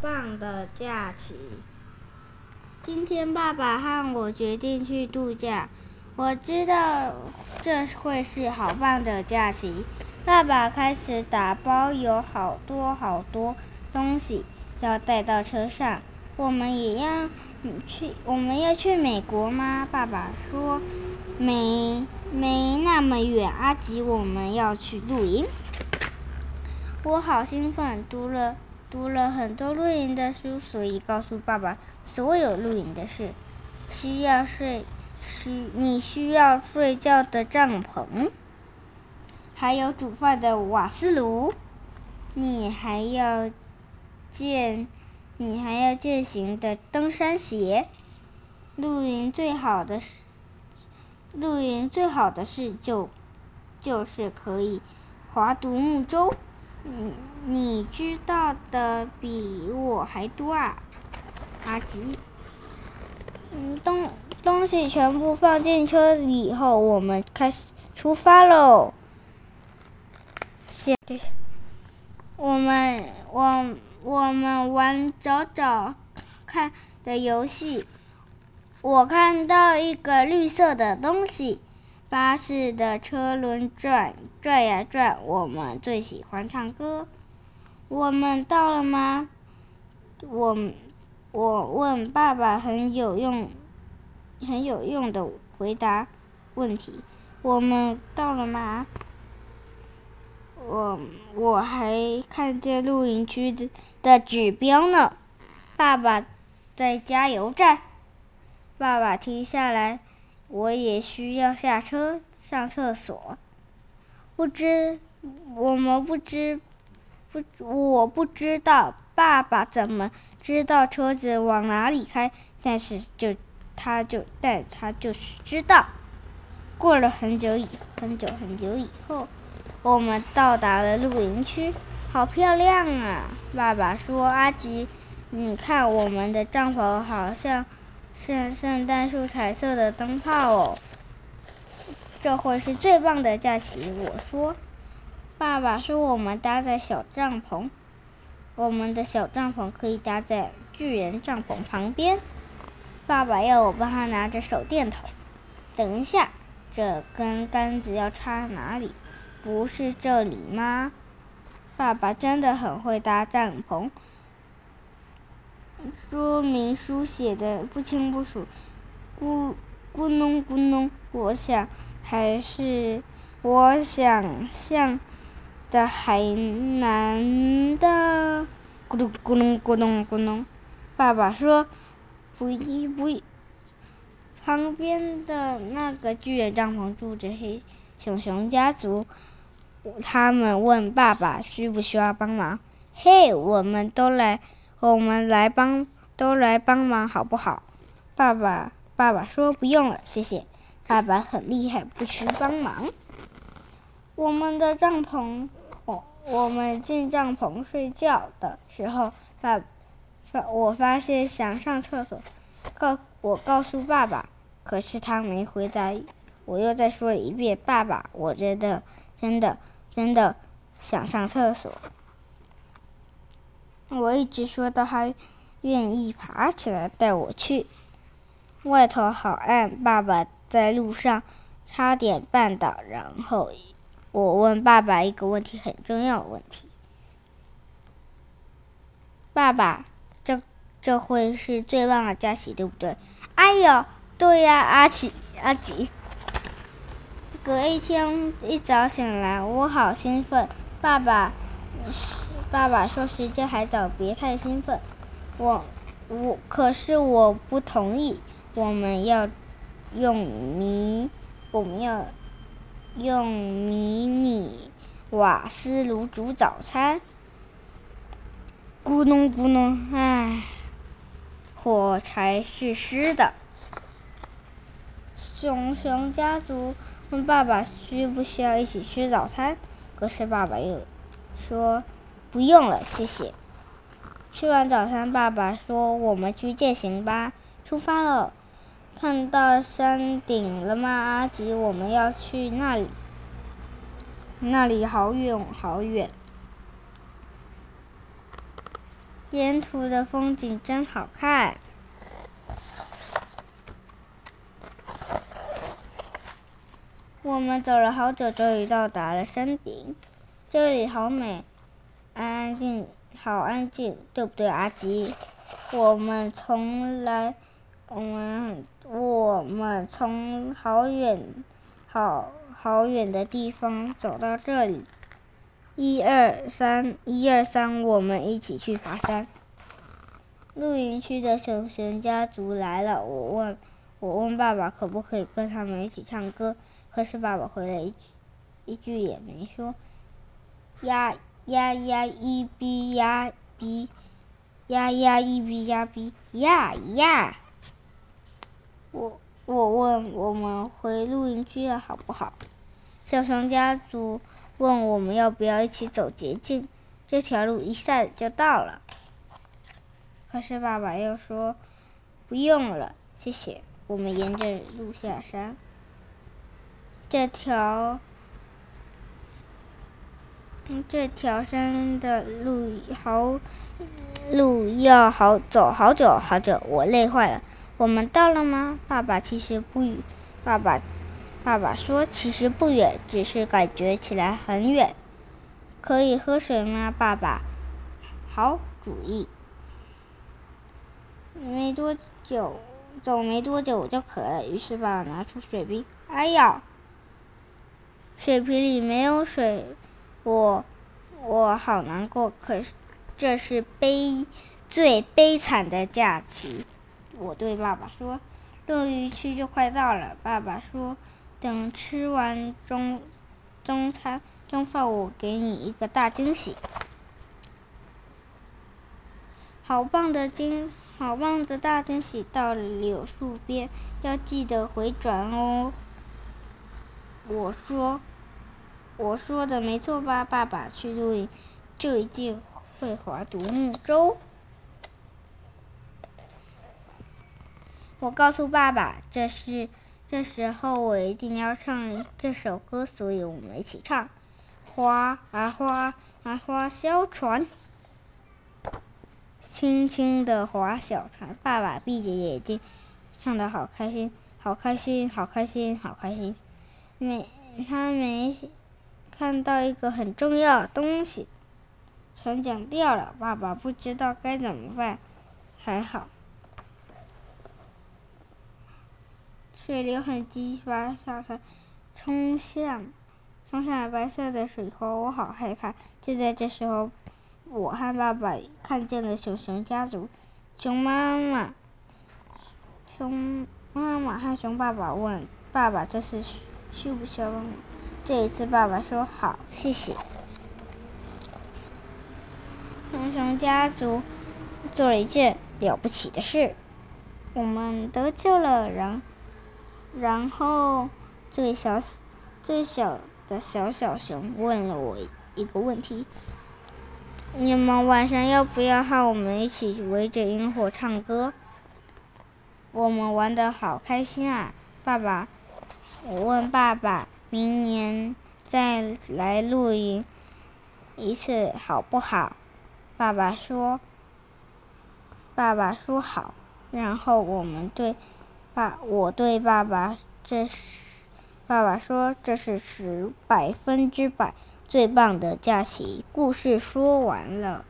棒的假期！今天爸爸和我决定去度假。我知道这会是好棒的假期。爸爸开始打包，有好多好多东西要带到车上。我们也要去，我们要去美国吗？爸爸说没没那么远。阿吉，我们要去露营。我好兴奋，读了读了很多露营的书，所以告诉爸爸所有露营的事。需要睡，需你需要睡觉的帐篷，还有煮饭的瓦斯炉，你还要健，你还要健行的登山鞋。露营最好的是，露营最好的事就就是可以划独木舟。你你知道的比我还多啊，阿吉。嗯，东东西全部放进车里以后，我们开始出发喽。先，我们我我们玩找找看的游戏。我看到一个绿色的东西。巴士的车轮转转呀转，我们最喜欢唱歌。我们到了吗？我我问爸爸，很有用，很有用的回答问题。我们到了吗？我我还看见露营区的的指标呢。爸爸在加油站。爸爸停下来。我也需要下车上厕所。不知，我们不知，不，我不知道爸爸怎么知道车子往哪里开，但是就，他就，但他就是知道。过了很久以很久很久以后，我们到达了露营区，好漂亮啊！爸爸说：“阿吉，你看我们的帐篷好像……”圣圣诞树彩色的灯泡哦，这会是最棒的假期。我说，爸爸说我们搭在小帐篷，我们的小帐篷可以搭在巨人帐篷旁边。爸爸要我帮他拿着手电筒。等一下，这根杆子要插哪里？不是这里吗？爸爸真的很会搭帐篷。说明书写的不清不楚，咕咕哝咕哝，我想还是我想象的还难的，咕噜咕噥咕噥咕噥。爸爸说：“不一不一，旁边的那个巨人帐篷住着黑熊熊家族。”他们问爸爸需不需要帮忙。嘿，我们都来。我们来帮，都来帮忙好不好？爸爸，爸爸说不用了，谢谢。爸爸很厉害，不需帮忙。我们的帐篷，我我们进帐篷睡觉的时候，爸发我发现想上厕所，告我告诉爸爸，可是他没回答。我又再说一遍，爸爸，我真的真的真的想上厕所。我一直说到他愿意爬起来带我去。外头好暗，爸爸在路上差点绊倒。然后我问爸爸一个问题，很重要的问题：爸爸，这这会是最棒的假期，对不对？哎呦，对呀，阿奇阿吉。隔一天一早醒来，我好兴奋，爸爸。爸爸说：“时间还早，别太兴奋。”我，我可是我不同意。我们要用迷，我们要用迷你瓦斯炉煮早餐。咕咚咕咚，唉，火柴是湿的。熊熊家族问爸爸需不需要一起吃早餐，可是爸爸又说。不用了，谢谢。吃完早餐，爸爸说：“我们去健行吧，出发了。”看到山顶了吗，阿吉？我们要去那里。那里好远，好远。沿途的风景真好看。我们走了好久，终于到达了山顶。这里好美，安静，好安静，对不对，阿吉？我们从来，我们我们从好远，好好远的地方走到这里。一二三，一二三，我们一起去爬山。露营区的熊熊家族来了，我问，我问爸爸可不可以跟他们一起唱歌。可是爸爸回了一句，一句也没说。呀呀呀！一比呀比，呀呀一比呀比，呀呀！我我问我们回露营区了好不好？小熊家族问我们要不要一起走捷径，这条路一下子就到了。可是爸爸又说不用了，谢谢。我们沿着路下山。这条，这条山的路好，路要好走好久好久，我累坏了。我们到了吗？爸爸其实不远，爸爸，爸爸说其实不远，只是感觉起来很远。可以喝水吗？爸爸，好主意。没多久，走没多久我就渴了，于是爸爸拿出水瓶。哎呀！水瓶里没有水，我我好难过。可是这是悲最悲惨的假期，我对爸爸说。露营区就快到了，爸爸说，等吃完中中餐中饭，我给你一个大惊喜。好棒的惊，好棒的大惊喜！到柳树边，要记得回转哦。我说。我说的没错吧？爸爸去露营，就一定会划独木舟。我告诉爸爸，这是这时候我一定要唱这首歌，所以我们一起唱：划啊划啊划小船，轻轻的划小船。爸爸闭着眼睛，唱的好开心，好开心，好开心，好开心。没，他没。看到一个很重要的东西，船桨掉了，爸爸不知道该怎么办。还好，水流很急，把小船冲向冲向白色的水沟，我好害怕。就在这时候，我和爸爸看见了熊熊家族，熊妈妈、熊妈妈和熊爸爸问爸爸：“这是需不需要帮忙？”这一次，爸爸说好，谢谢。熊熊家族做了一件了不起的事，我们得救了。然然后，最小最小的小小熊问了我一个问题：你们晚上要不要和我们一起围着萤火唱歌？我们玩得好开心啊！爸爸，我问爸爸。明年再来露营一次好不好？爸爸说：“爸爸说好。”然后我们对爸，我对爸爸，这是爸爸说：“这是十百分之百最棒的假期。”故事说完了。